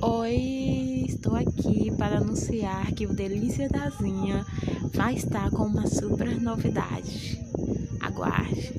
Oi, estou aqui para anunciar que o Delícia da Zinha vai estar com uma super novidade. Aguarde!